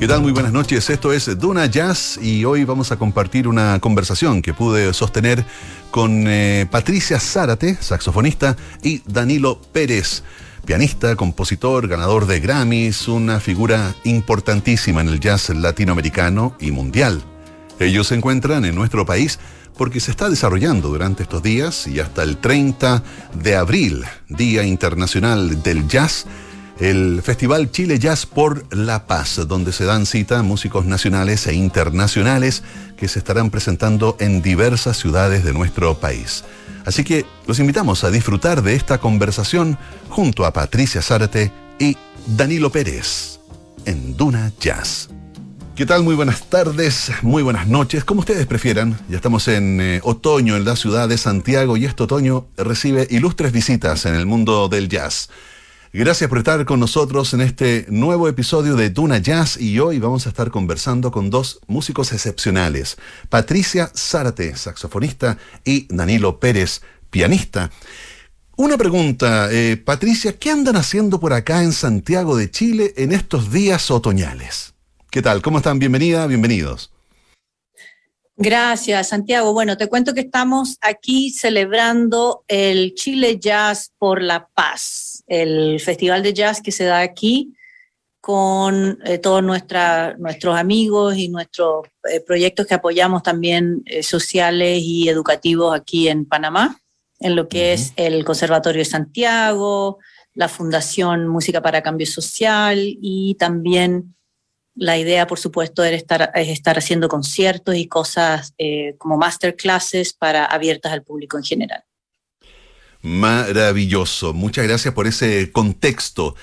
¿Qué tal? Muy buenas noches. Esto es Duna Jazz y hoy vamos a compartir una conversación que pude sostener con eh, Patricia Zárate, saxofonista, y Danilo Pérez, pianista, compositor, ganador de Grammys, una figura importantísima en el jazz latinoamericano y mundial. Ellos se encuentran en nuestro país porque se está desarrollando durante estos días y hasta el 30 de abril, Día Internacional del Jazz, el Festival Chile Jazz por la Paz, donde se dan cita músicos nacionales e internacionales que se estarán presentando en diversas ciudades de nuestro país. Así que los invitamos a disfrutar de esta conversación junto a Patricia Zárate y Danilo Pérez en Duna Jazz. ¿Qué tal? Muy buenas tardes, muy buenas noches, como ustedes prefieran. Ya estamos en eh, otoño en la ciudad de Santiago y este otoño recibe ilustres visitas en el mundo del jazz. Gracias por estar con nosotros en este nuevo episodio de Duna Jazz y hoy vamos a estar conversando con dos músicos excepcionales, Patricia Zárate, saxofonista, y Danilo Pérez, pianista. Una pregunta, eh, Patricia, ¿qué andan haciendo por acá en Santiago de Chile en estos días otoñales? ¿Qué tal? ¿Cómo están? Bienvenida, bienvenidos. Gracias, Santiago. Bueno, te cuento que estamos aquí celebrando el Chile Jazz por la Paz, el festival de jazz que se da aquí con eh, todos nuestros amigos y nuestros eh, proyectos que apoyamos también eh, sociales y educativos aquí en Panamá, en lo que es el Conservatorio de Santiago, la Fundación Música para Cambio Social y también la idea, por supuesto, era estar, es estar haciendo conciertos y cosas como masterclasses para abiertas al público en general. Maravilloso. Muchas gracias por ese contexto.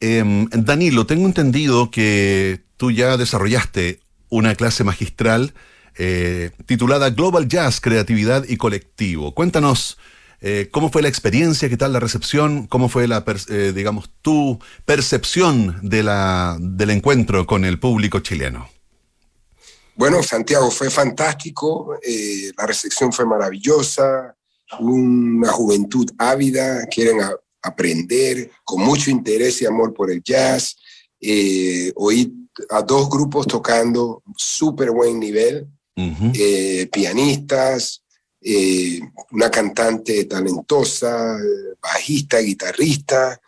Em, Danilo, tengo entendido que tú ya desarrollaste una clase magistral eh, titulada Global Jazz, Creatividad y Colectivo. Cuéntanos eh, ¿Cómo fue la experiencia? ¿Qué tal la recepción? ¿Cómo fue la, eh, digamos, tu percepción de la, del encuentro con el público chileno? Bueno, Santiago, fue fantástico, la recepción fue maravillosa, una juventud ávida, quieren aprender, con mucho interés y amor por el jazz. oí a dos grupos tocando súper buen nivel, pianistas, eh, una cantante talentosa, bajista, guitarrista.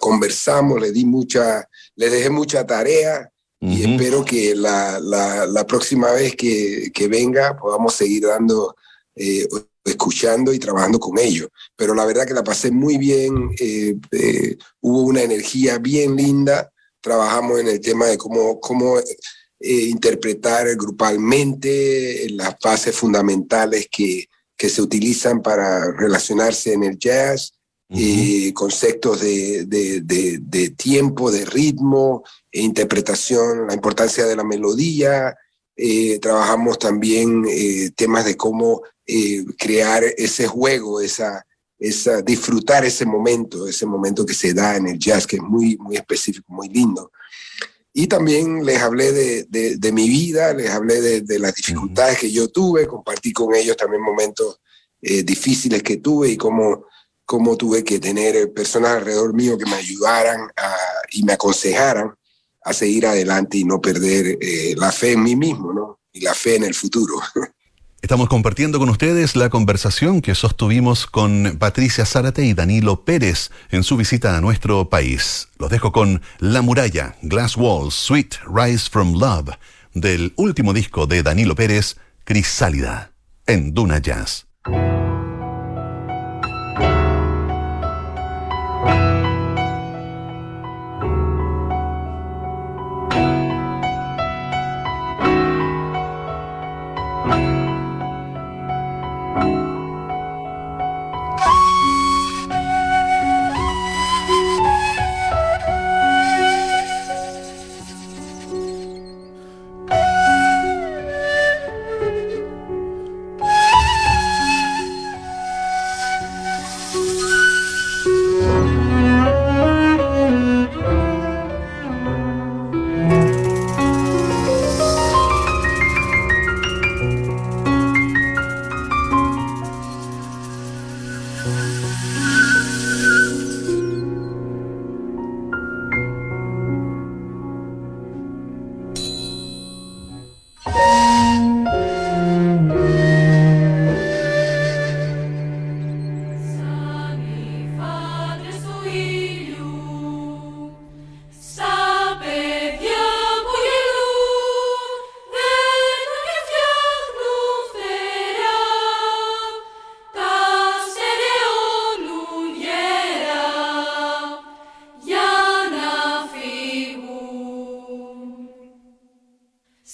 Conversamos, le di mucha, le dejé mucha tarea y espero que la, la, próxima vez que, que, venga podamos seguir dando, eh, escuchando y trabajando con ellos. Pero la verdad que la pasé muy bien, eh, hubo una energía bien linda, trabajamos en el tema de cómo, cómo eh, interpretar grupalmente las bases fundamentales que, que, se utilizan para relacionarse en el jazz, eh, conceptos de, de, de, tiempo, de ritmo, e interpretación, la importancia de la melodía. Eh, trabajamos también temas de cómo crear ese juego, esa, esa, disfrutar ese momento, ese momento que se da en el jazz, que es muy, muy específico, muy lindo. Y también les hablé de, de, mi vida, les hablé de, las dificultades que yo tuve, compartí con ellos también momentos eh, difíciles que tuve y cómo, cómo tuve que tener personas alrededor mío que me ayudaran y me aconsejaran a seguir adelante y no perder eh, la fe en mí mismo, ¿no? Y la fe en el futuro. Estamos compartiendo con ustedes la conversación que sostuvimos con Patricia Zárate y Danilo Pérez en su visita a nuestro país. Los dejo con La Muralla, Glass Walls, Sweet Rise from Love, del último disco de Danilo Pérez, Crisálida, en Duna Jazz.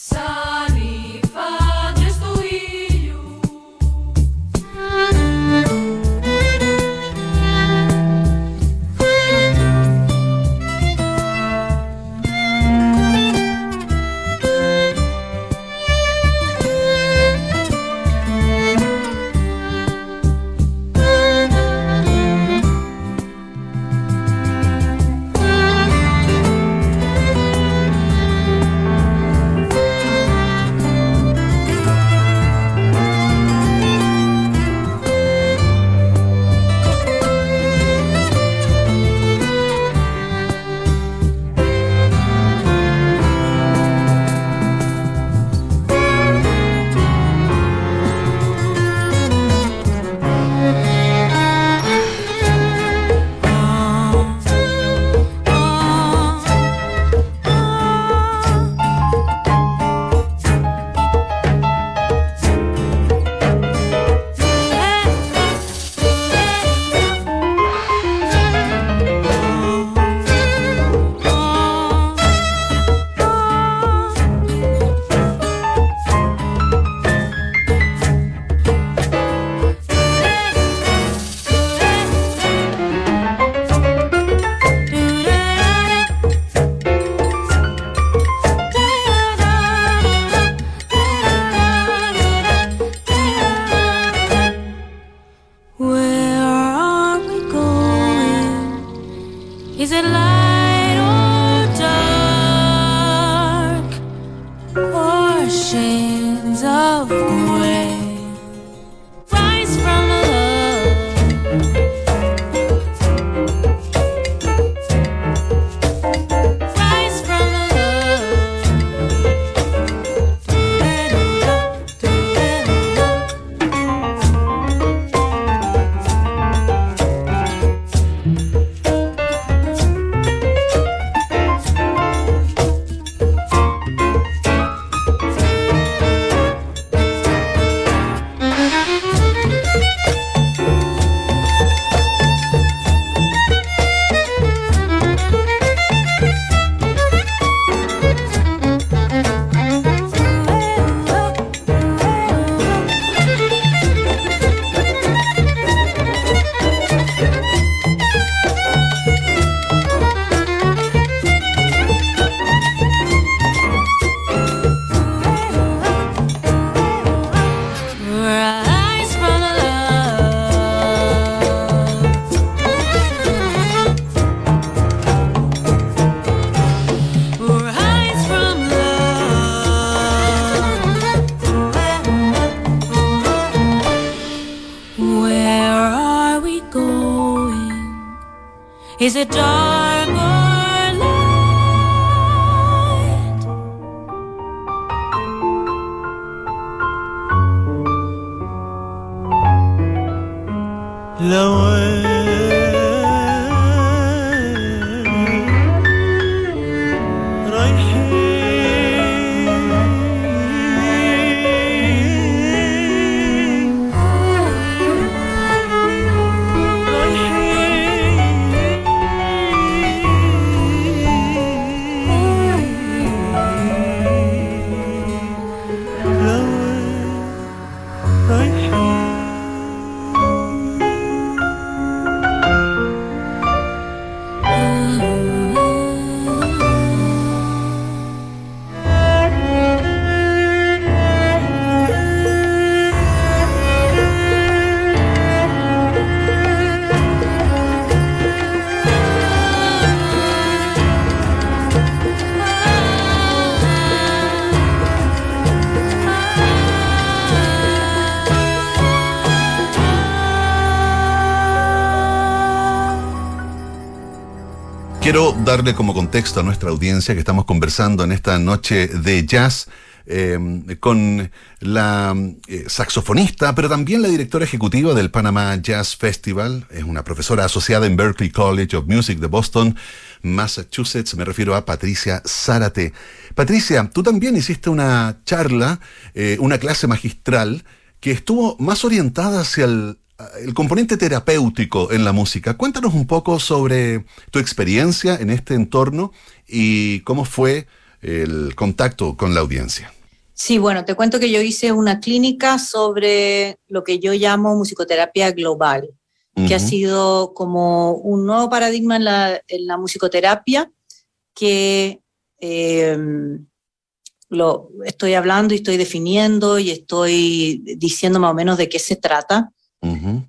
So Is it dark Quiero darle como contexto a nuestra audiencia que estamos conversando en esta noche de jazz eh, con la eh, saxofonista, pero también la directora ejecutiva del Panama Jazz Festival. Es una profesora asociada en Berklee College of Music de Boston, Massachusetts. Me refiero a Patricia Zárate. Patricia, tú también hiciste una charla, eh, una clase magistral que estuvo más orientada hacia el, el componente terapéutico en la música. Cuéntanos un poco sobre tu experiencia en este entorno y cómo fue el contacto con la audiencia. Sí, bueno, te cuento que yo hice una clínica sobre lo que yo llamo musicoterapia global, que ha sido como un nuevo paradigma en la, en la musicoterapia que eh, lo estoy hablando y estoy definiendo y estoy diciendo más o menos de qué se trata.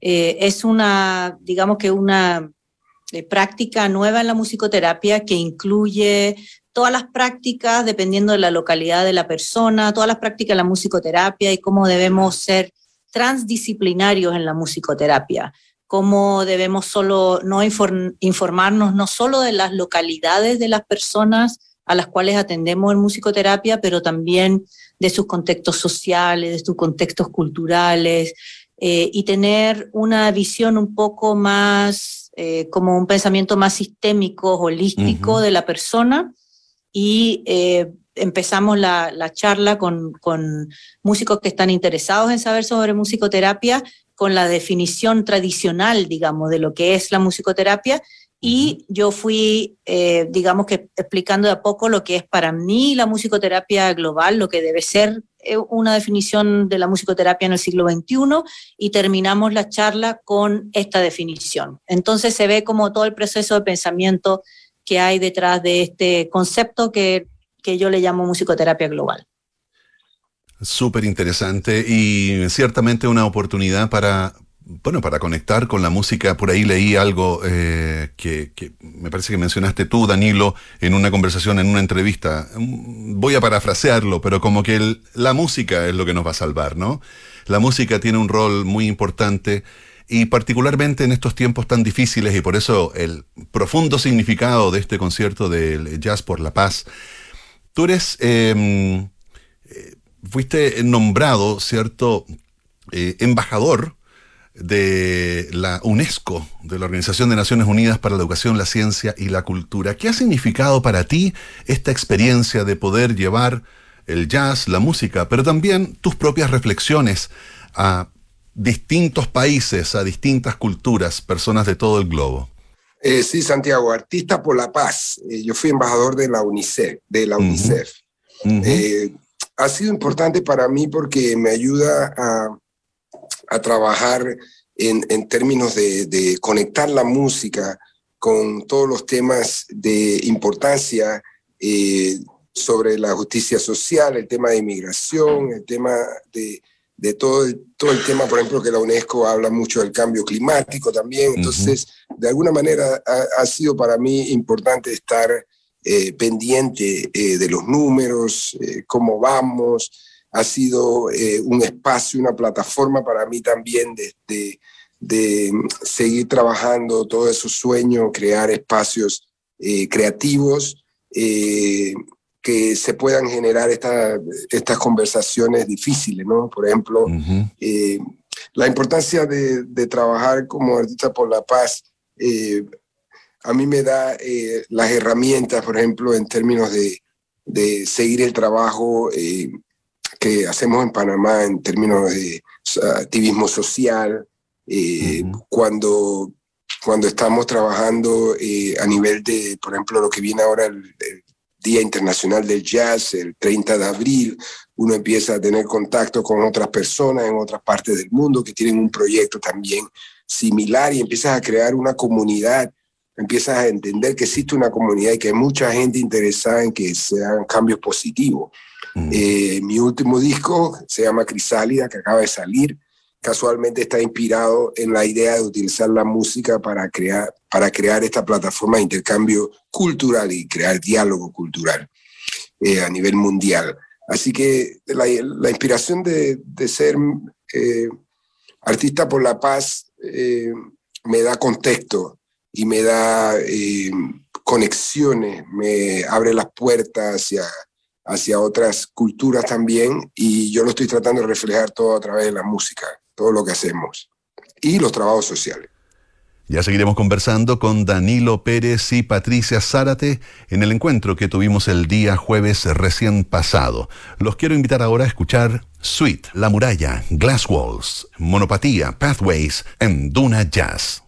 Eh, es una, digamos que una eh, práctica nueva en la musicoterapia que incluye todas las prácticas dependiendo de la localidad de la persona, todas las prácticas de la musicoterapia y cómo debemos ser transdisciplinarios en la musicoterapia, cómo debemos solo no inform- informarnos no solo de las localidades de las personas a las cuales atendemos en musicoterapia, pero también de sus contextos sociales, de sus contextos culturales, eh, y tener una visión un poco más, eh, como un pensamiento más sistémico, holístico de la persona. Y eh, empezamos la, la charla con, con músicos que están interesados en saber sobre musicoterapia, con la definición tradicional, digamos, de lo que es la musicoterapia. Y yo fui, digamos que explicando de a poco lo que es para mí la musicoterapia global, lo que debe ser una definición de la musicoterapia en el siglo XXI y terminamos la charla con esta definición. Entonces se ve como todo el proceso de pensamiento que hay detrás de este concepto que, que yo le llamo musicoterapia global. Súper interesante y ciertamente una oportunidad para bueno, para conectar con la música, por ahí leí algo eh, que, me parece que mencionaste tú, Danilo, en una conversación, en una entrevista. Mm, voy a parafrasearlo, pero como que la música es lo que nos va a salvar, ¿no? La música tiene un rol muy importante y particularmente en estos tiempos tan difíciles y por eso el profundo significado de este concierto del Jazz por la Paz. Tú eres, eh, fuiste nombrado, ¿cierto? Eh, embajador de la UNESCO, de la Organización de Naciones Unidas para la Educación, la Ciencia y la Cultura. ¿Qué ha significado para ti esta experiencia de poder llevar el jazz, la música, pero también tus propias reflexiones a distintos países, a distintas culturas, personas de todo el globo? Eh, sí, Santiago, artista por la paz. Eh, yo fui embajador de la UNICEF. De la UNICEF. Uh -huh. eh, ha sido importante para mí porque me ayuda a a trabajar en, en términos de, de, conectar la música con todos los temas de importancia eh, sobre la justicia social, el tema de inmigración, el tema de, de todo, el, todo el tema, por ejemplo, que la UNESCO habla mucho del cambio climático también. Entonces, uh -huh. de alguna manera ha, ha, sido para mí importante estar eh, pendiente eh, de los números, cómo vamos, ha sido eh, un espacio, una plataforma para mí también de, de, de seguir trabajando todo esos sueños, crear espacios eh, creativos eh, que se puedan generar esta, estas conversaciones difíciles, ¿no? Por ejemplo, uh -huh. la importancia de, de, trabajar como artista por la paz a mí me da las herramientas, por ejemplo, en términos de, de seguir el trabajo que hacemos en Panamá en términos de activismo social, eh, uh -huh. cuando, cuando estamos trabajando eh, a nivel de, por ejemplo, lo que viene ahora el, el, Día Internacional del Jazz, el 30 de abril, uno empieza a tener contacto con otras personas en otras partes del mundo que tienen un proyecto también similar y empiezas a crear una comunidad, empiezas a entender que existe una comunidad y que hay mucha gente interesada en que sean cambios positivos. Mm. Eh, mi último disco se llama Crisálida, que acaba de salir. Casualmente está inspirado en la idea de utilizar la música para crear, para crear esta plataforma de intercambio cultural y crear diálogo cultural eh, a nivel mundial. Así que la, inspiración de, ser eh, artista por la paz me da contexto y me da conexiones, me abre las puertas hacia hacia otras culturas también y yo lo estoy tratando de reflejar todo a través de la música, todo lo que hacemos y los trabajos sociales. Ya seguiremos conversando con Danilo Pérez y Patricia Zárate en el encuentro que tuvimos el día jueves recién pasado. Los quiero invitar ahora a escuchar Sweet, La Muralla, Glass Walls, Monopatía, Pathways en Duna Jazz.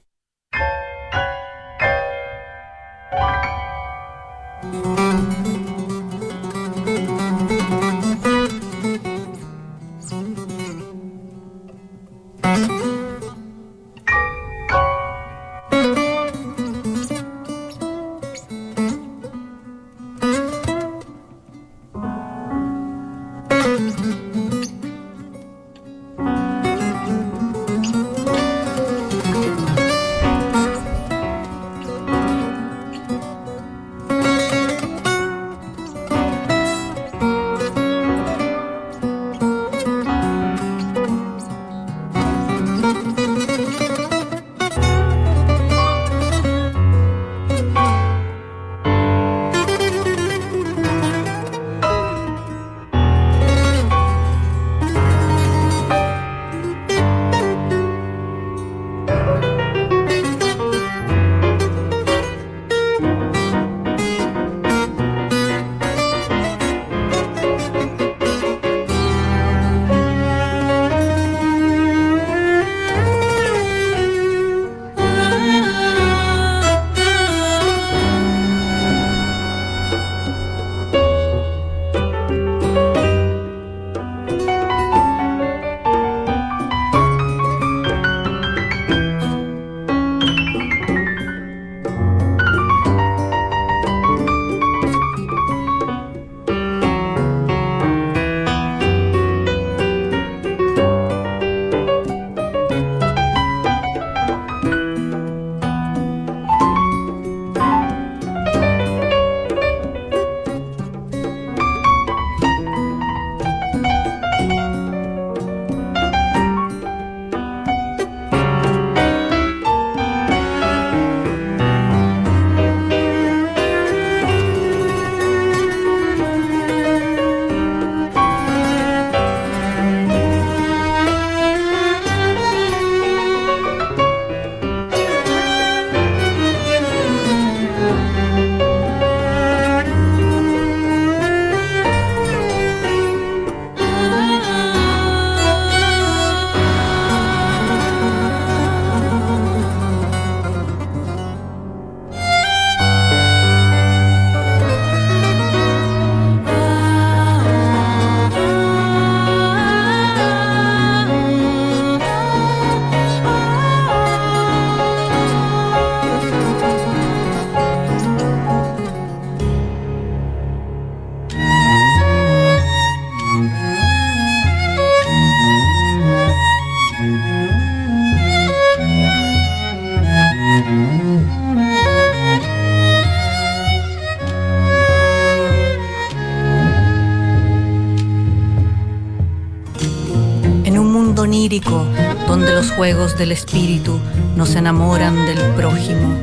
Donde los juegos del espíritu nos enamoran del prójimo.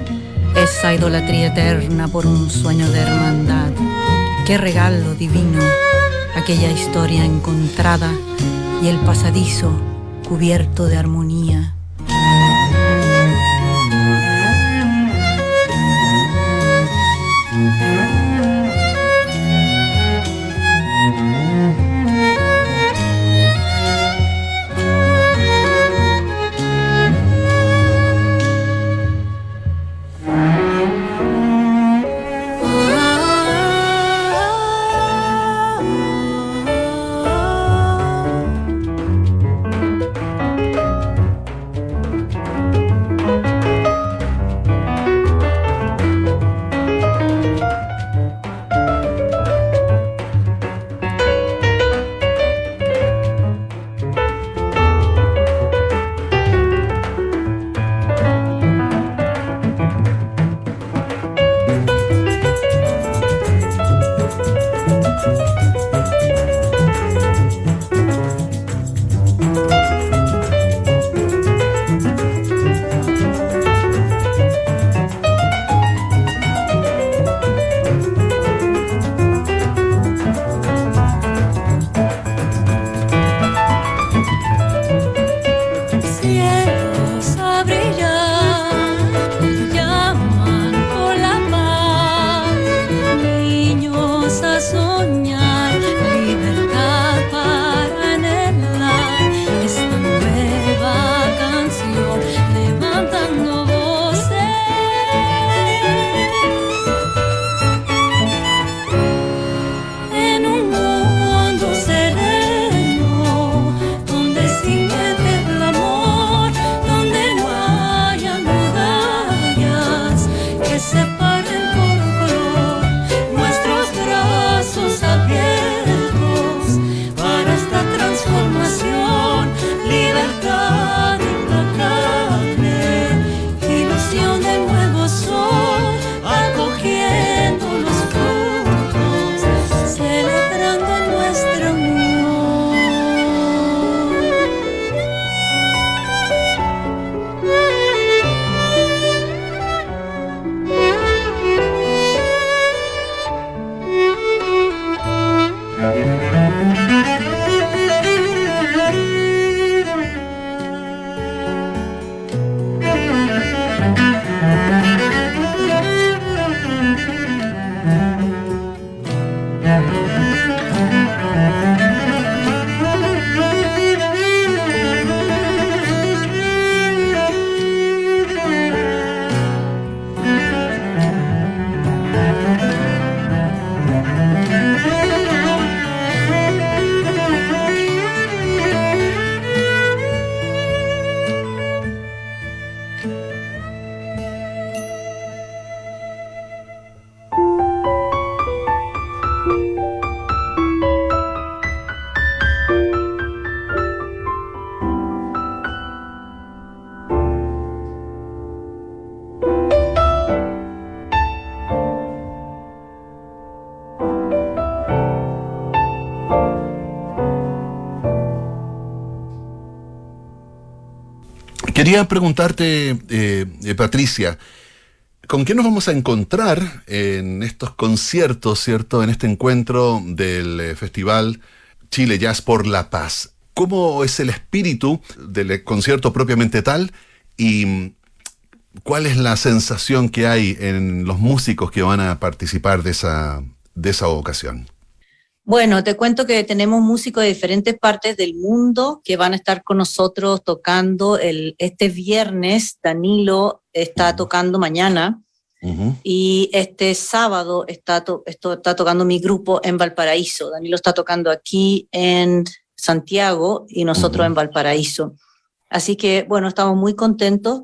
Esa idolatría eterna por un sueño de hermandad. Qué regalo divino, aquella historia encontrada y el pasadizo cubierto de armonía. Quería preguntarte, eh, eh, Patricia, ¿con qué nos vamos a encontrar en estos conciertos, ¿cierto? En este encuentro del eh, Festival Chile Jazz por la Paz. ¿Cómo es el espíritu del concierto propiamente tal? Y mm, cuál es la sensación que hay en los músicos que van a participar de esa, de esa ocasión? Bueno, te cuento que tenemos músicos de diferentes partes del mundo que van a estar con nosotros tocando el, este viernes. Danilo está tocando mañana y este sábado está, esto, está tocando mi grupo en Valparaíso. Danilo está tocando aquí en Santiago y nosotros en Valparaíso. Así que, bueno, estamos muy contentos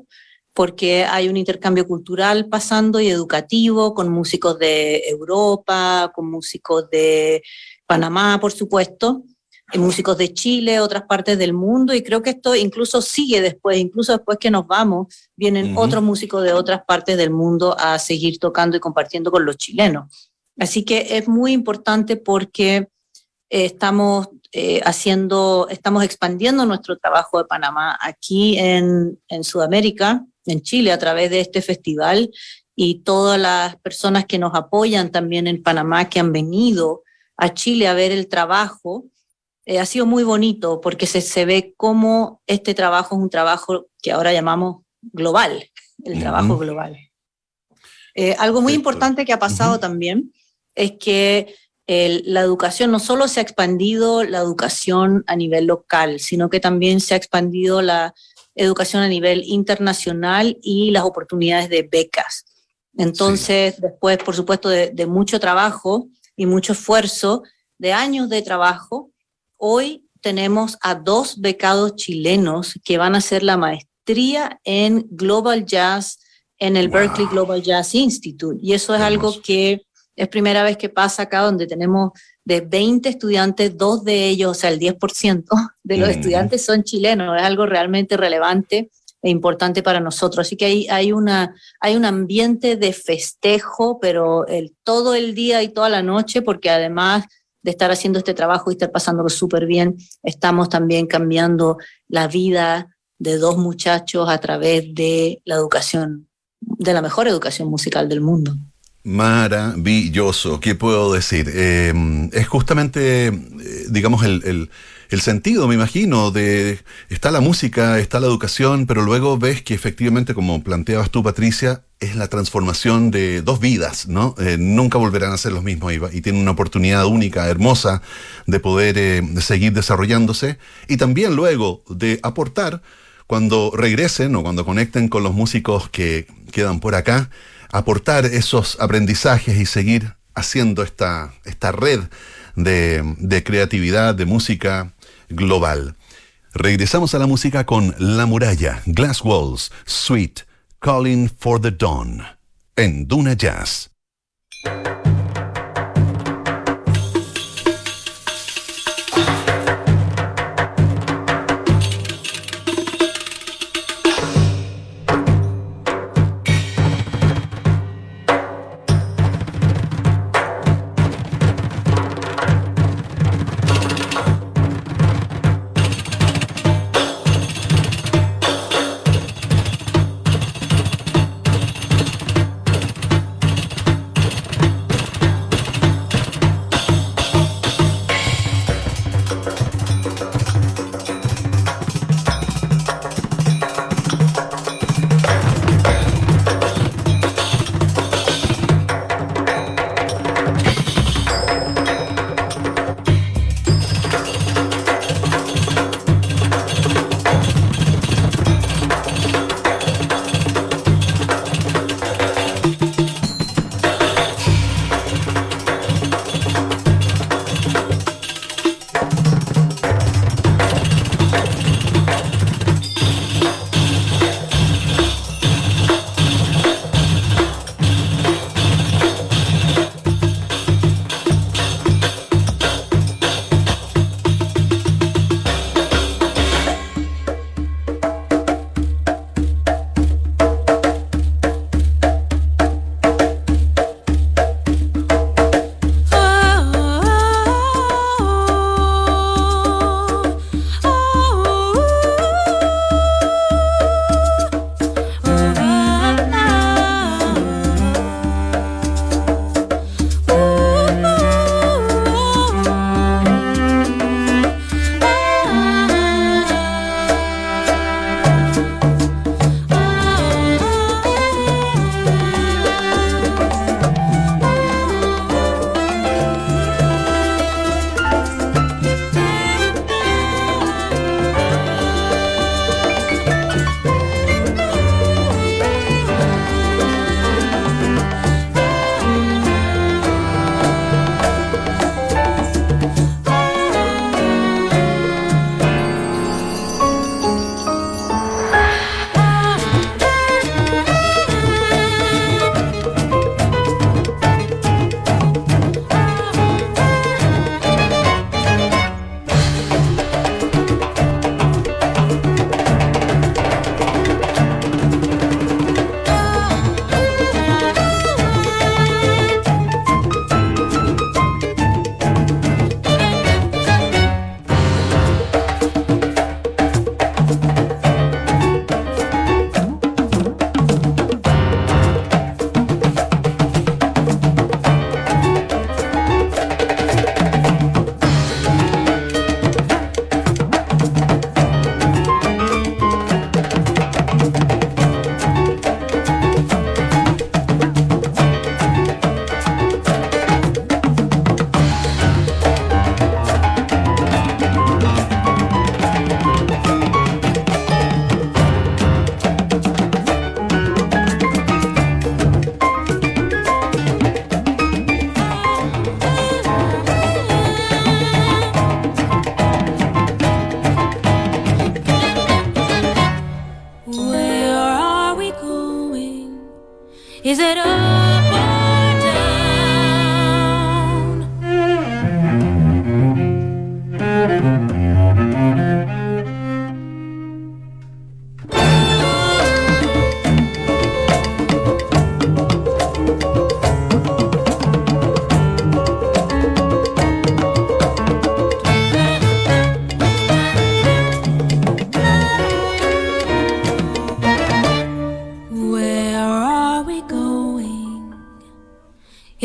porque hay un intercambio cultural pasando y educativo con músicos de Europa, con músicos de Panamá, por supuesto, músicos de Chile, otras partes del mundo, y creo que esto incluso sigue después, incluso después que nos vamos, vienen otros músicos de otras partes del mundo a seguir tocando y compartiendo con los chilenos. Así que es muy importante porque eh, estamos eh, haciendo, estamos expandiendo nuestro trabajo de Panamá aquí en, en Sudamérica, en Chile, a través de este festival y todas las personas que nos apoyan también en Panamá, que han venido a Chile a ver el trabajo. Eh, ha sido muy bonito porque se, se ve cómo este trabajo es un trabajo que ahora llamamos global, el trabajo global. Eh, algo muy importante que ha pasado también es que la educación no solo se ha expandido la educación a nivel local, sino que también se ha expandido la educación a nivel internacional y las oportunidades de becas. Entonces, después, por supuesto, de, mucho trabajo y mucho esfuerzo, de años de trabajo, hoy tenemos a dos becados chilenos que van a hacer la maestría en Global Jazz en el Berkeley Global Jazz Institute. Y eso es algo que es primera vez que pasa acá, donde tenemos de 20 estudiantes, dos de ellos, o sea, el 10% de los estudiantes son chilenos. Es algo realmente relevante importante para nosotros. Así que hay, hay, una, hay un ambiente de festejo, pero el, todo el día y toda la noche, porque además de estar haciendo este trabajo y estar pasándolo súper bien, estamos también cambiando la vida de dos muchachos a través de la educación, de la mejor educación musical del mundo. Maravilloso, ¿qué puedo decir? Eh, es justamente, eh, digamos, el sentido, me imagino, de está la música, está la educación, pero luego ves que efectivamente, como planteabas tú, Patricia, es la transformación de dos vidas, ¿no? Eh, nunca volverán a ser los mismos y, tienen una oportunidad única, hermosa, de poder eh, seguir desarrollándose y también luego de aportar cuando regresen o cuando conecten con los músicos que quedan por acá, aportar esos aprendizajes y seguir haciendo esta, esta red de, de creatividad, de música, global. Regresamos a la música con La Muralla, Glass Walls, Sweet, Calling for the Dawn, en Duna Jazz.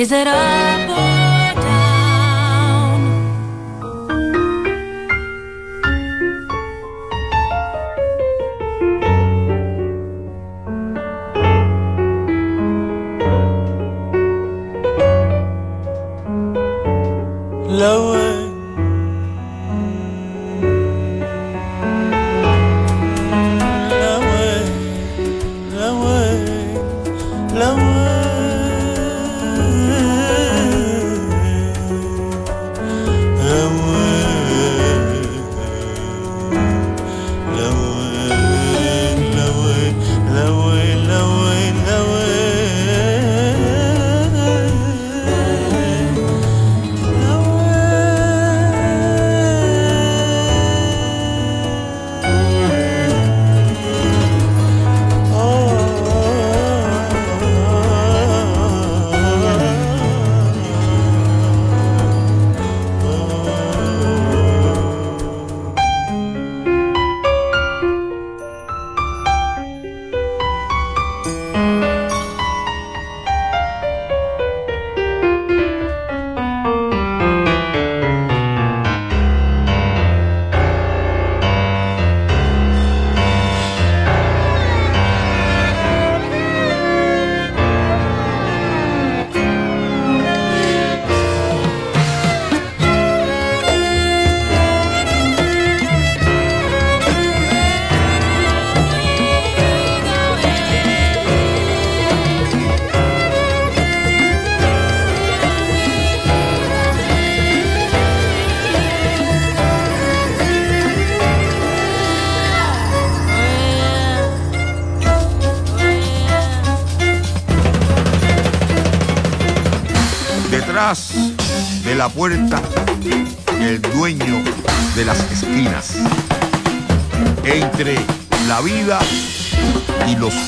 Is it all?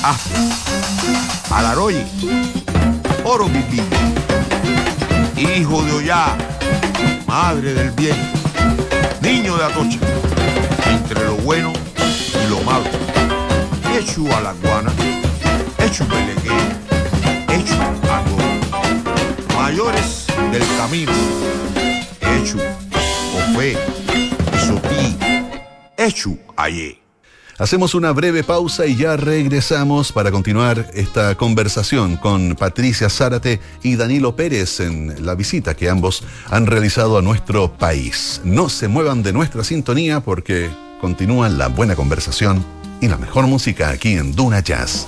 Los. Alaroy, oro pipí. Hijo de Ollá, madre del bien, niño de Atocha. Entre lo bueno y lo malo. Hecho a la guana, hecho pelegué, hecho a mayores del camino. Hecho, Ofe, Sotí, Hecho, Aye. Hacemos una breve pausa y ya regresamos para continuar esta conversación con Patricia Zárate y Danilo Pérez en la visita que ambos han realizado a nuestro país. No se muevan de nuestra sintonía porque continúa la buena conversación y la mejor música aquí en Duna Jazz.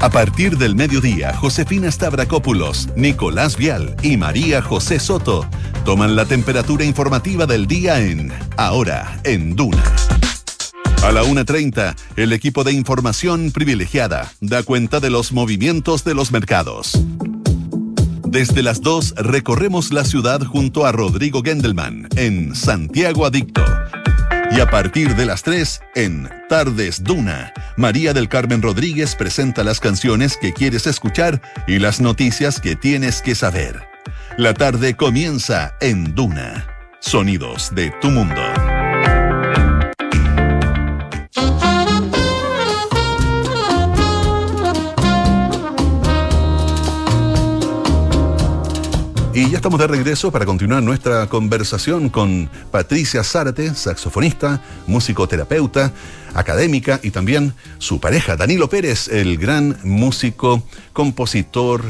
A partir del mediodía, Josefina Stavrakopoulos, Nicolás Vial y María José Soto toman la temperatura informativa del día en Ahora en Duna. A la 1.30, el equipo de información privilegiada da cuenta de los movimientos de los mercados. Desde las 2 recorremos la ciudad junto a Rodrigo Gendelman en Santiago Adicto. Y a partir de las 3, en Tardes Duna, María del Carmen Rodríguez presenta las canciones que quieres escuchar y las noticias que tienes que saber. La tarde comienza en Duna. Sonidos de tu mundo. Y ya estamos de regreso para continuar nuestra conversación con Patricia Zárate, saxofonista, musicoterapeuta, académica y también su pareja, Danilo Pérez, el gran músico, compositor,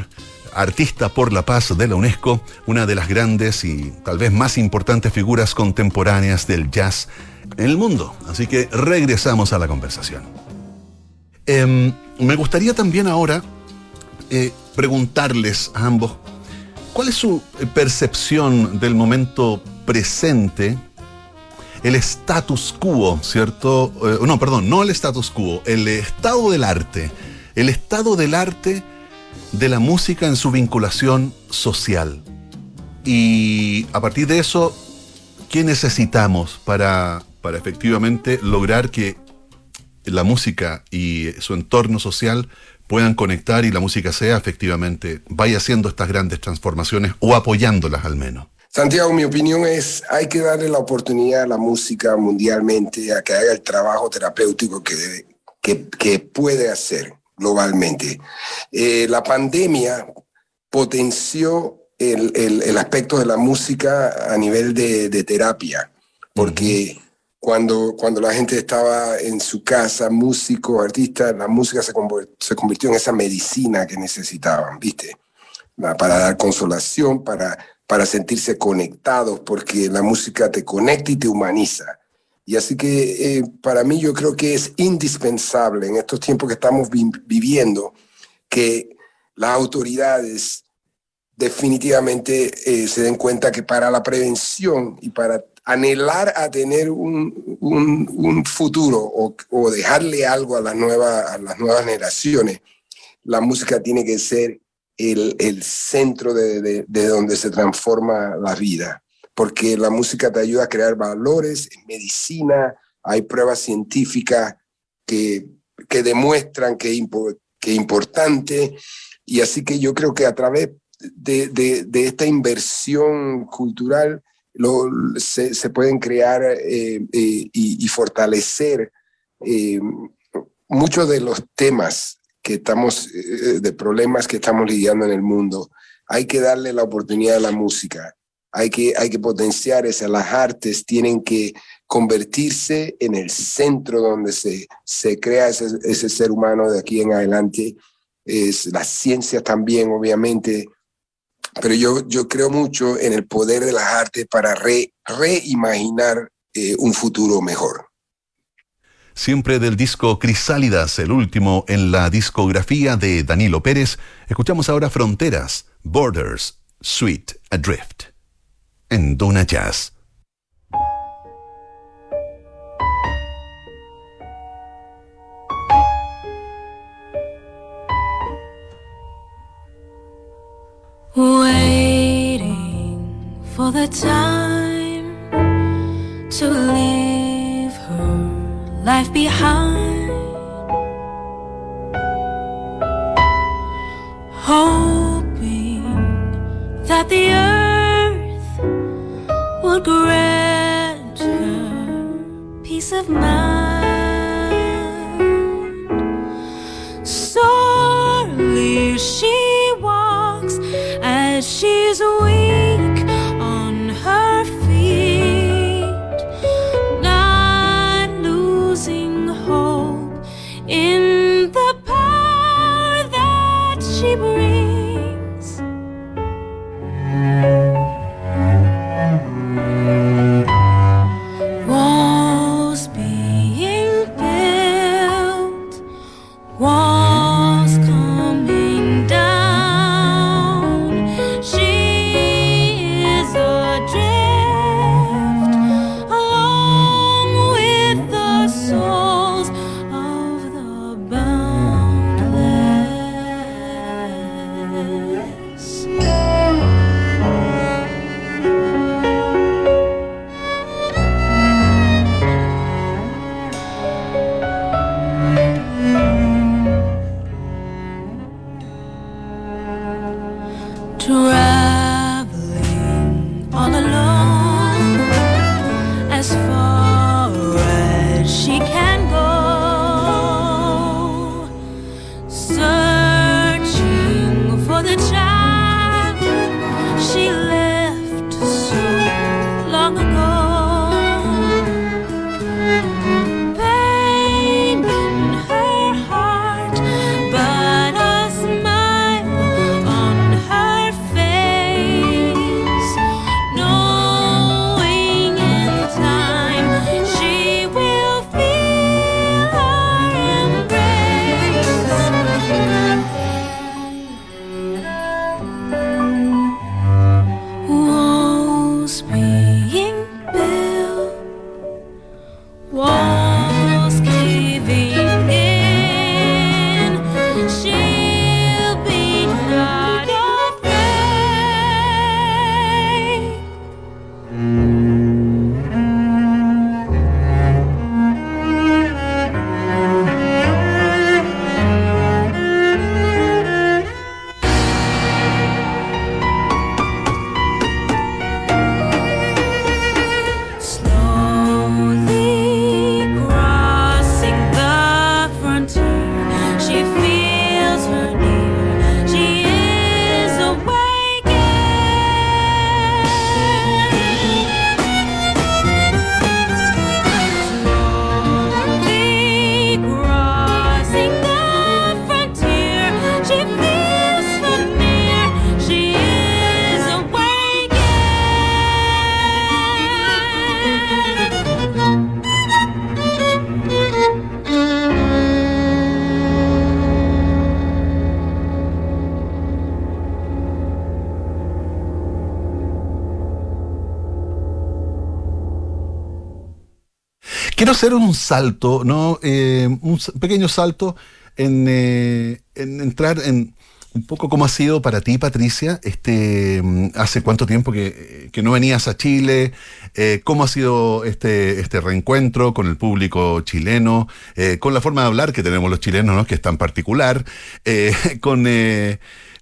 artista por la paz de la UNESCO, una de las grandes y tal vez más importantes figuras contemporáneas del jazz en el mundo. Así que regresamos a la conversación. Em, me gustaría también ahora eh, preguntarles a ambos ¿Cuál es su percepción del momento presente? El status quo, ¿cierto? Eh, no, perdón, no el status quo, el estado del arte. El estado del arte de la música en su vinculación social. Y a partir de eso, ¿qué necesitamos para, para efectivamente lograr que la música y su entorno social puedan conectar y la música sea efectivamente, vaya haciendo estas grandes transformaciones o apoyándolas al menos. Santiago, mi opinión es, hay que darle la oportunidad a la música mundialmente a que haga el trabajo terapéutico que, que, puede hacer globalmente. Eh, la pandemia potenció el, el, aspecto de la música a nivel de, de terapia, porque cuando, cuando la gente estaba en su casa, músico, artista, la música se, se convirtió en esa medicina que necesitaban, ¿viste? Para dar consolación, para, para sentirse conectados, porque la música te conecta y te humaniza. Y así que eh, para mí yo creo que es indispensable en estos tiempos que estamos viviendo que las autoridades definitivamente eh, se den cuenta que para la prevención y para anhelar a tener un, un, futuro o, o, dejarle algo a las, nuevas, a las nuevas generaciones, la música tiene que ser el, el centro de, de, de, donde se transforma la vida, porque la música te ayuda a crear valores, en medicina, hay pruebas científicas que, que demuestran que, que es importante, y así que yo creo que a través de, de esta inversión cultural, se, pueden crear eh, eh, y, fortalecer eh, muchos de los temas que estamos, de problemas que estamos lidiando en el mundo. Hay que darle la oportunidad a la música, hay que, hay que potenciar esas, las artes tienen que convertirse en el centro donde se, se crea ese, ese ser humano de aquí en adelante. Es, las ciencias también, obviamente, pero yo, yo creo mucho en el poder de las artes para reimaginar eh, un futuro mejor. Siempre del disco Crisálidas, el último en la discografía de Danilo Pérez, escuchamos ahora Fronteras, Borders, Sweet Adrift, en Duna Jazz. For the time to leave her life behind. Hoping that the earth would grant her peace of mind. Hacer un salto, ¿no? Eh, un pequeño salto en, en entrar en un poco cómo ha sido para ti, Patricia, este, mm, hace cuánto tiempo que, no venías a Chile, eh, cómo ha sido este, este reencuentro con el público chileno, eh, con la forma de hablar que tenemos los chilenos, ¿no? que es tan particular, eh, con...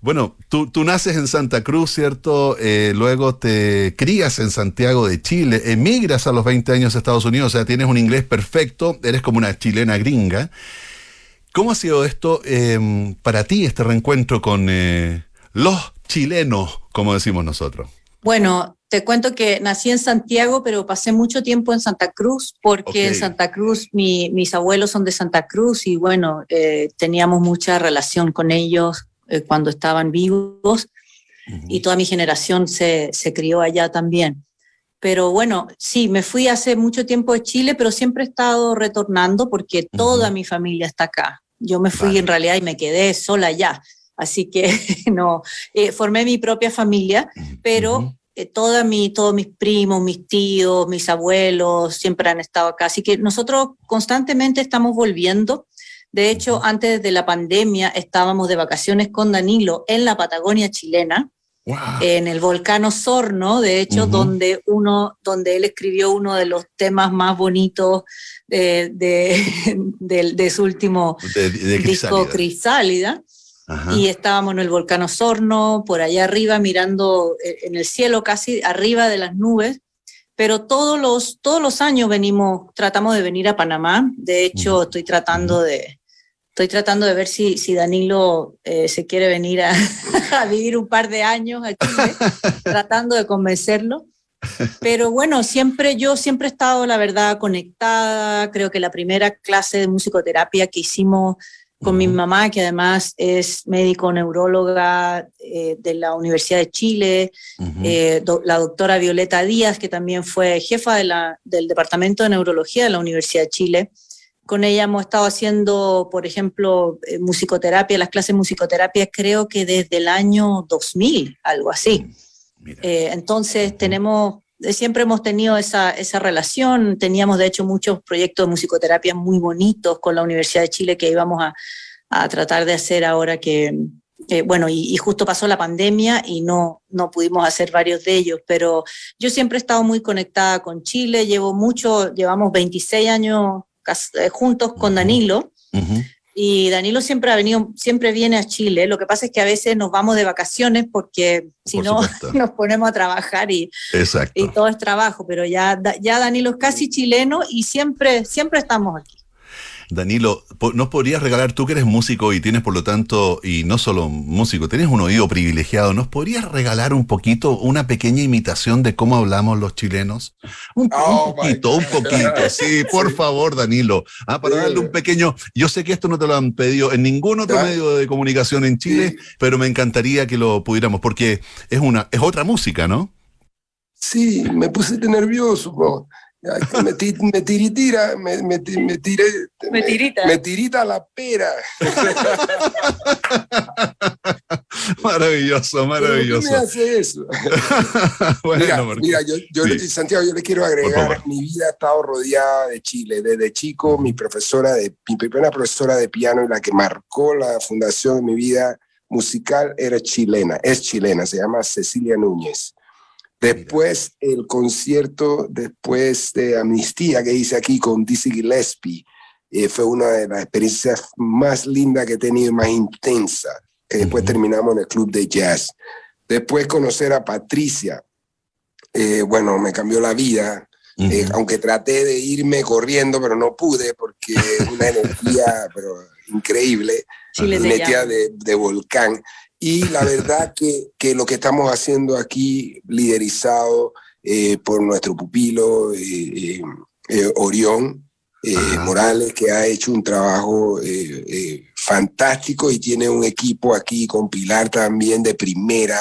bueno, tú, tú, naces en Santa Cruz, ¿cierto? luego te crías en Santiago de Chile, emigras a los 20 años a Estados Unidos, o sea, tienes un inglés perfecto, eres como una chilena gringa. ¿Cómo ha sido esto em, para ti, este reencuentro con eh, los chilenos, como decimos nosotros? Bueno, te cuento que nací en Santiago, pero pasé mucho tiempo en Santa Cruz, porque en Santa Cruz mis abuelos son de Santa Cruz y bueno, eh, teníamos mucha relación con ellos eh, cuando estaban vivos y toda mi generación se, se crió allá también. Pero bueno, sí, me fui hace mucho tiempo de Chile, pero siempre he estado retornando porque toda mi familia está acá. Yo me fui en realidad y me quedé sola ya. Así que no, eh, formé mi propia familia, pero eh, toda mi, todos mis primos, mis tíos, mis abuelos siempre han estado acá. Así que nosotros constantemente estamos volviendo. De hecho, antes de la pandemia estábamos de vacaciones con Danilo en la Patagonia chilena. en el volcán Osorno, de hecho, donde uno, donde él escribió uno de los temas más bonitos de, su último disco Crisálida. Y estábamos en el volcán Osorno, por allá arriba, mirando eh, en el cielo, casi arriba de las nubes. Pero todos los, todos los años venimos, tratamos de venir a Panamá. De hecho, estoy tratando de, estoy tratando de ver si, si Danilo eh, se quiere venir a, a, vivir un par de años aquí, tratando de convencerlo. Pero bueno, siempre yo siempre he estado, la verdad, conectada. Creo que la primera clase de musicoterapia que hicimos con mi mamá, que además es médico neuróloga eh, de la Universidad de Chile, eh, la doctora Violeta Díaz, que también fue jefa de la, del Departamento de Neurología de la Universidad de Chile. Con ella hemos estado haciendo, por ejemplo, eh, musicoterapia, las clases de musicoterapia creo que desde el año 2000, algo así. Eh, entonces tenemos, eh, siempre hemos tenido esa, esa, relación, teníamos de hecho muchos proyectos de musicoterapia muy bonitos con la Universidad de Chile que íbamos a, a tratar de hacer ahora que, bueno, y, justo pasó la pandemia y no, no pudimos hacer varios de ellos, pero yo siempre he estado muy conectada con Chile, llevo mucho, llevamos 26 años juntos con Danilo. Y Danilo siempre ha venido, siempre viene a Chile. Lo que pasa es que a veces nos vamos de vacaciones porque si no nos ponemos a trabajar y, y todo es trabajo. Pero ya, ya Danilo es casi chileno y siempre, siempre estamos aquí. Danilo, ¿nos podrías regalar, tú que eres músico y tienes por lo tanto, y no solo músico, tienes un oído privilegiado, ¿nos podrías regalar un poquito, una pequeña imitación de cómo hablamos los chilenos? Un, oh poquito, un poquito, sí, por favor, Danilo. Ah, para darle un pequeño, yo sé que esto no te lo han pedido en ningún otro medio de comunicación en Chile, pero me encantaría que lo pudiéramos, porque es una, es otra música, ¿no? Sí, me puse nervioso, me, tiritira, me, me, me, tiré, me, tirita. me tirita la pera. maravilloso, maravilloso. ¿Qué me hace eso? mira, yo, yo Santiago, yo le quiero agregar, mi vida ha estado rodeada de Chile. Desde chico, mi profesora, de, mi primera profesora de piano y la que marcó la fundación de mi vida musical era chilena, es chilena, se llama Cecilia Núñez. Después el concierto, después de Amnistía que hice aquí con Dizzy Gillespie, eh, fue una de las experiencias más lindas que he tenido, más intensa, que después terminamos en el club de jazz. Después conocer a Patricia, eh, bueno, me cambió la vida, eh, aunque traté de irme corriendo, pero no pude porque una energía pero increíble, energía de, de volcán. Y la verdad que, que, lo que estamos haciendo aquí, liderizado eh, por nuestro pupilo eh, eh, Orión Morales, que ha hecho un trabajo fantástico y tiene un equipo aquí con Pilar también de primera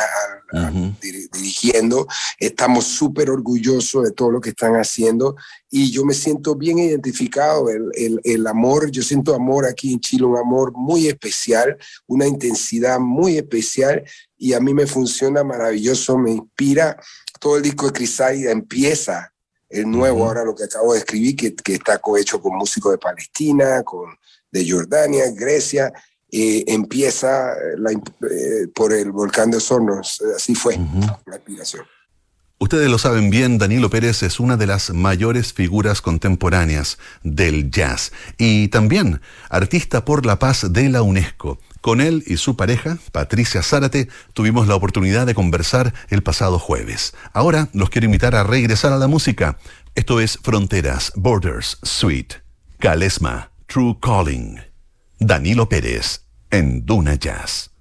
dirigiendo. Estamos súper orgullosos de todo lo que están haciendo y yo me siento bien identificado. El, el, el, amor, yo siento amor aquí en Chile, un amor muy especial, una intensidad muy especial y a mí me funciona maravilloso, me inspira. Todo el disco de Crisálida empieza el nuevo, ahora lo que acabo de escribir, que, que está cohecho con músicos de Palestina, con, de Jordania, Grecia, eh, empieza la, eh, por el volcán de Osornos. Así fue la inspiración. Ustedes lo saben bien, Danilo Pérez es una de las mayores figuras contemporáneas del jazz y también artista por la paz de la UNESCO. Con él y su pareja, Patricia Zárate, tuvimos la oportunidad de conversar el pasado jueves. Ahora los quiero invitar a regresar a la música. Esto es Fronteras, Borders, Sweet, Kalesma, True Calling. Danilo Pérez, en Duna Jazz.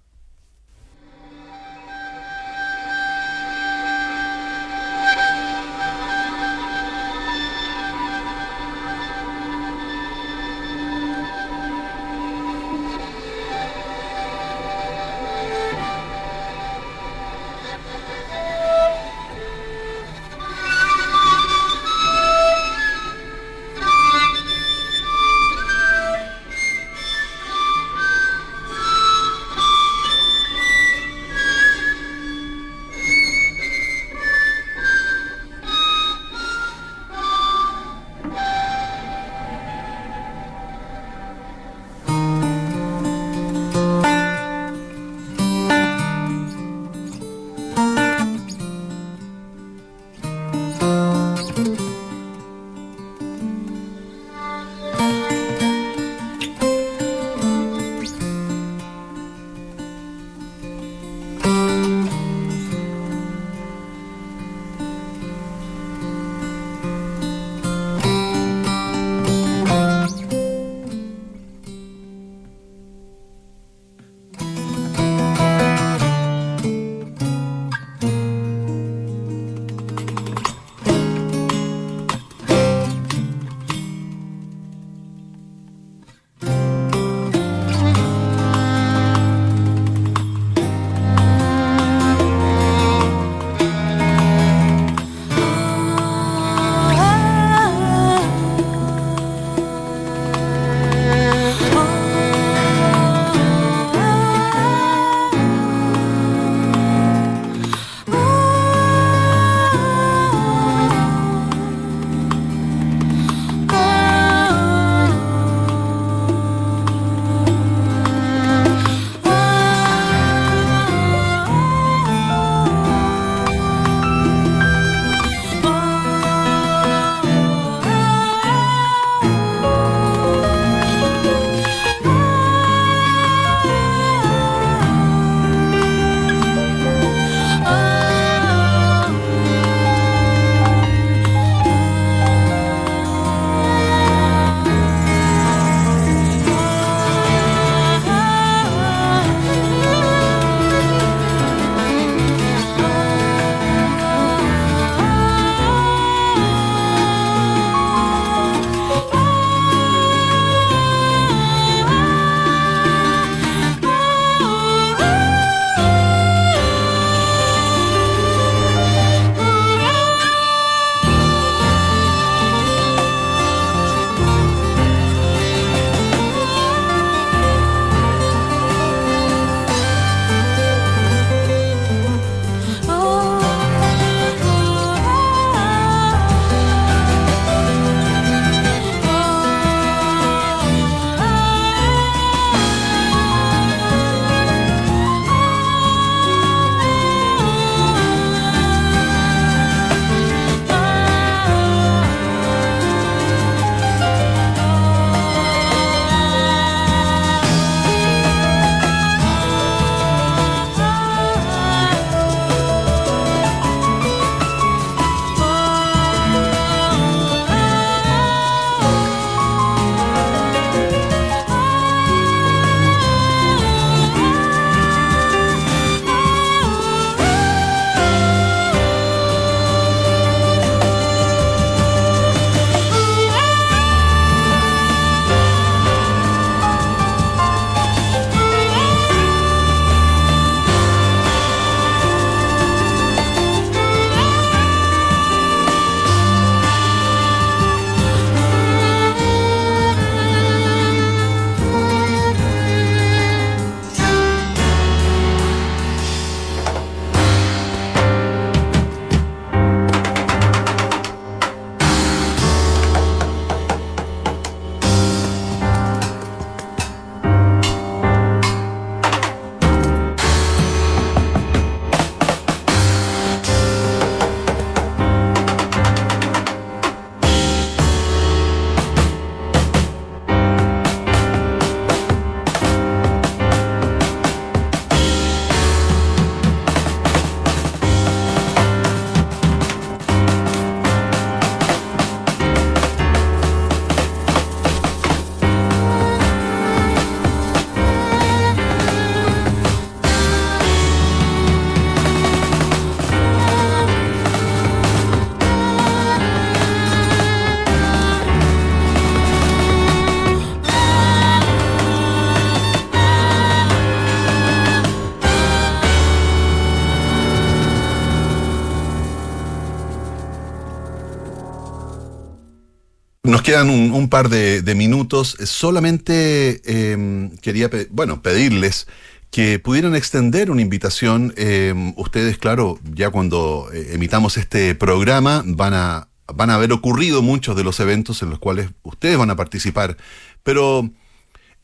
Quedan un, par de, minutos. Solamente em, quería, bueno, pedirles que pudieran extender una invitación. Em, ustedes, claro, ya cuando eh, emitamos este programa van a, van a haber ocurrido muchos de los eventos en los cuales ustedes van a participar. Pero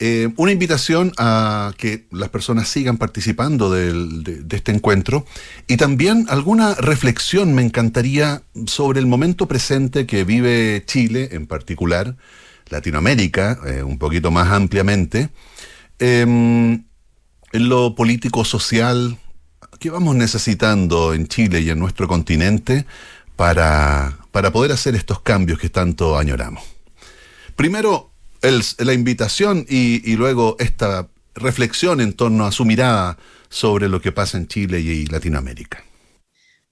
eh, una invitación a que las personas sigan participando de, este encuentro y también alguna reflexión me encantaría sobre el momento presente que vive Chile en particular, Latinoamérica eh, un poquito más ampliamente, em, en lo político-social, ¿qué vamos necesitando en Chile y en nuestro continente para, para poder hacer estos cambios que tanto añoramos? Primero, la invitación y, luego esta reflexión en torno a su mirada sobre lo que pasa en Chile y Latinoamérica.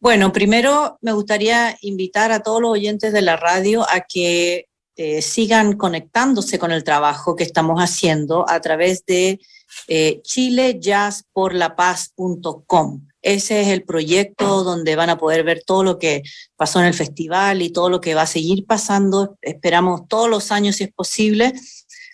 Bueno, primero me gustaría invitar a todos los oyentes de la radio a que eh, sigan conectándose con el trabajo que estamos haciendo a través de eh, chilejazzporlapaz.com. Ese es el proyecto donde van a poder ver todo lo que pasó en el festival y todo lo que va a seguir pasando. Esperamos todos los años si es posible.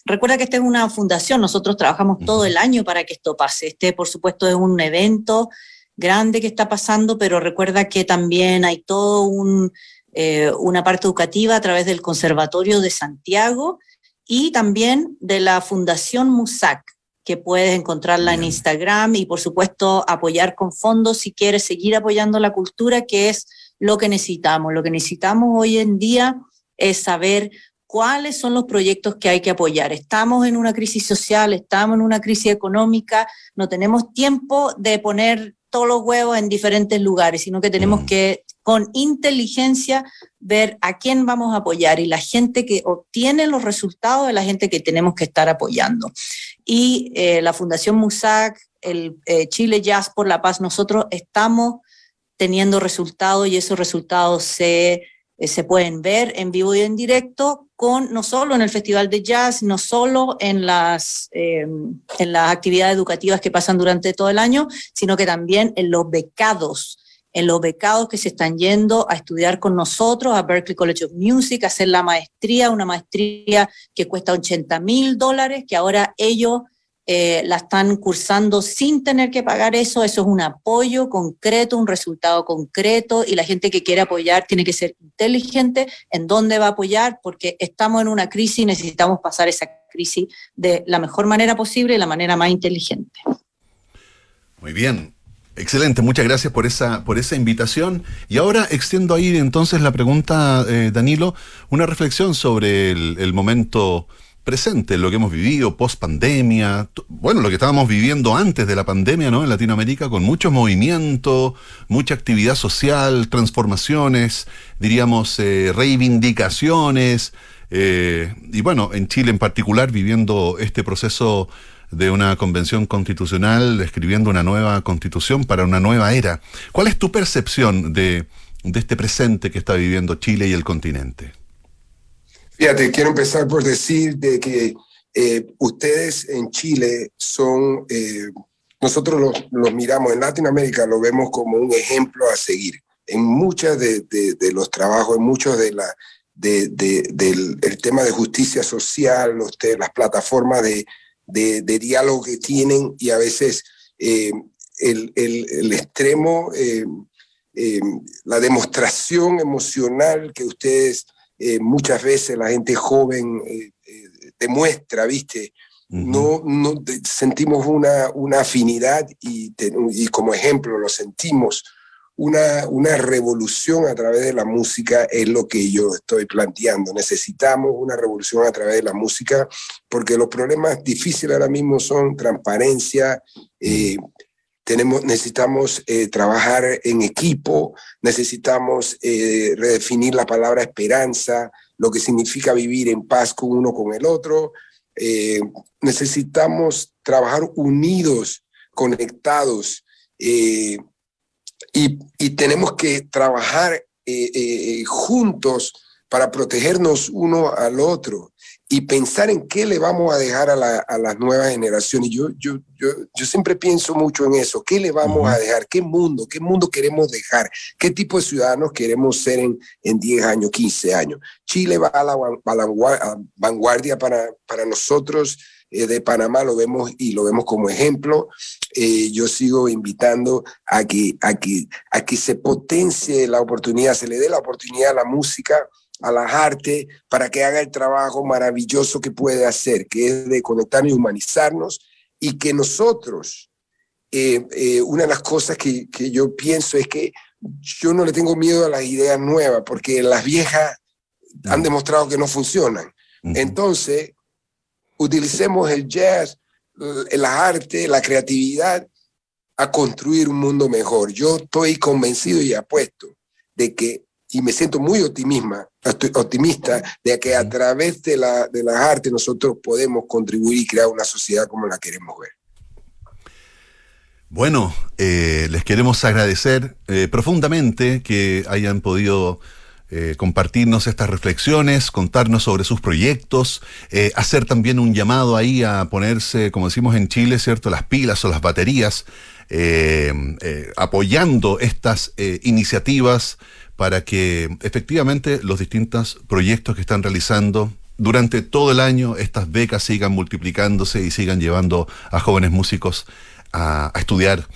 Recuerda que esta es una fundación, nosotros trabajamos todo el año para que esto pase. Este, por supuesto, es un evento grande que está pasando, pero recuerda que también hay todo un, eh, una parte educativa a través del Conservatorio de Santiago y también de la Fundación MUSAC que puedes encontrarla en Instagram y por supuesto apoyar con fondos si quieres seguir apoyando la cultura, que es lo que necesitamos. Lo que necesitamos hoy en día es saber cuáles son los proyectos que hay que apoyar. Estamos en una crisis social, estamos en una crisis económica, no tenemos tiempo de poner todos los huevos en diferentes lugares, sino que tenemos mm. que con inteligencia ver a quién vamos a apoyar y la gente que obtiene los resultados de la gente que tenemos que estar apoyando. Y eh, la Fundación MUSAC, el eh, Chile Jazz por la Paz, nosotros estamos teniendo resultados y esos resultados se, eh, se pueden ver en vivo y en directo con no solo en el Festival de Jazz, no solo en las, em, en las actividades educativas que pasan durante todo el año, sino que también en los becados, en los becados que se están yendo a estudiar con nosotros a Berkeley College of Music, a hacer la maestría, una maestría que cuesta 80 mil dólares, que ahora ellos eh, la están cursando sin tener que pagar eso. Eso es un apoyo concreto, un resultado concreto y la gente que quiere apoyar tiene que ser inteligente en dónde va a apoyar porque estamos en una crisis y necesitamos pasar esa crisis de la mejor manera posible y la manera más inteligente. Muy bien. Excelente, muchas gracias por esa, por esa invitación. Y ahora extiendo ahí entonces la pregunta, eh, Danilo, una reflexión sobre el, momento presente, lo que hemos vivido post pandemia, bueno, lo que estábamos viviendo antes de la pandemia, ¿no? En Latinoamérica, con mucho movimiento, mucha actividad social, transformaciones, diríamos, eh, reivindicaciones, eh, y bueno, en Chile en particular, viviendo este proceso de una convención constitucional, escribiendo una nueva constitución para una nueva era. ¿Cuál es tu percepción de, de este presente que está viviendo Chile y el continente? Fíjate, quiero empezar por decir de que eh, ustedes en Chile son, eh, nosotros los, miramos en Latinoamérica, lo vemos como un ejemplo a seguir. En muchos de, los trabajos, en muchos de la, del el tema de justicia social, los, las plataformas de, diálogo que tienen y a veces eh, el, el, extremo, la demostración emocional que ustedes eh, muchas veces la gente joven eh, eh, demuestra, ¿viste? No, no sentimos una, una afinidad y, y, como ejemplo lo sentimos. Una, una revolución a través de la música es lo que yo estoy planteando. Necesitamos una revolución a través de la música porque los problemas difíciles ahora mismo son transparencia, tenemos, necesitamos eh, trabajar en equipo, necesitamos eh, redefinir la palabra esperanza, lo que significa vivir en paz con uno con el otro. Eh, necesitamos trabajar unidos, conectados, y, y, tenemos que trabajar juntos para protegernos uno al otro. Y pensar en qué le vamos a dejar a, las nuevas generaciones. Yo, yo, yo, yo, siempre pienso mucho en eso. ¿Qué le vamos a dejar? ¿Qué mundo? ¿Qué mundo queremos dejar? ¿Qué tipo de ciudadanos queremos ser en, en 10 años, 15 años? Chile va a la, vanguardia para, para nosotros. Eh, de Panamá lo vemos y lo vemos como ejemplo. Eh, yo sigo invitando a que, a, que, a que se potencie la oportunidad, se le dé la oportunidad a la música a las artes para que haga el trabajo maravilloso que puede hacer, que es de conectarnos y humanizarnos y que nosotros, eh, eh, una de las cosas que, que, yo pienso es que yo no le tengo miedo a las ideas nuevas, porque las viejas han demostrado que no funcionan. Entonces, utilicemos el jazz, las artes, la creatividad a construir un mundo mejor. Yo estoy convencido y apuesto de que y me siento muy optimista, optimista de que a través de, la, de las artes nosotros podemos contribuir y crear una sociedad como la queremos ver. Bueno, eh, les queremos agradecer eh, profundamente que hayan podido eh, compartirnos estas reflexiones, contarnos sobre sus proyectos, hacer también un llamado ahí a ponerse, como decimos en Chile, ¿cierto?, las pilas o las baterías, apoyando estas iniciativas para que efectivamente los distintos proyectos que están realizando durante todo el año estas becas sigan multiplicándose y sigan llevando a jóvenes músicos a, estudiar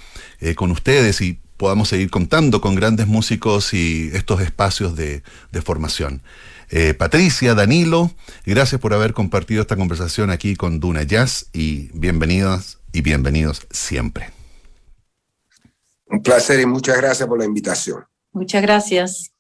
eh, con ustedes y podamos seguir contando con grandes músicos y estos espacios de, formación. Eh, Patricia, Danilo, gracias por haber compartido esta conversación aquí con Duna Jazz y bienvenidas y bienvenidos siempre. Un placer y muchas gracias por la invitación. Muchas gracias.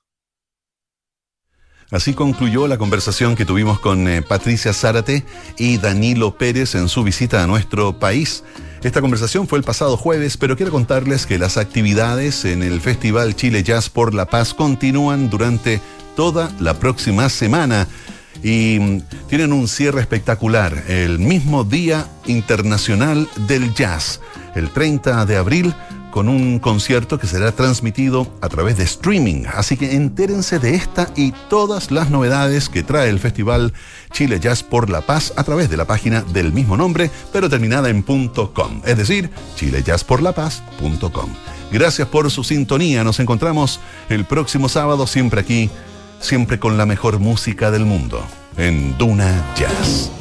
Así concluyó la conversación que tuvimos con eh, Patricia Zárate y Danilo Pérez en su visita a nuestro país. Esta conversación fue el pasado jueves, pero quiero contarles que las actividades en el Festival Chile Jazz por la Paz continúan durante toda la próxima semana y mm, tienen un cierre espectacular, el mismo Día Internacional del Jazz, el 30 de abril con un concierto que será transmitido a través de streaming. Así que entérense de esta y todas las novedades que trae el Festival Chile Jazz por la Paz a través de la página del mismo nombre, pero terminada en .com, es decir, chilejazzporlapaz.com. Gracias por su sintonía. Nos encontramos el próximo sábado, siempre aquí, siempre con la mejor música del mundo, en Duna Jazz.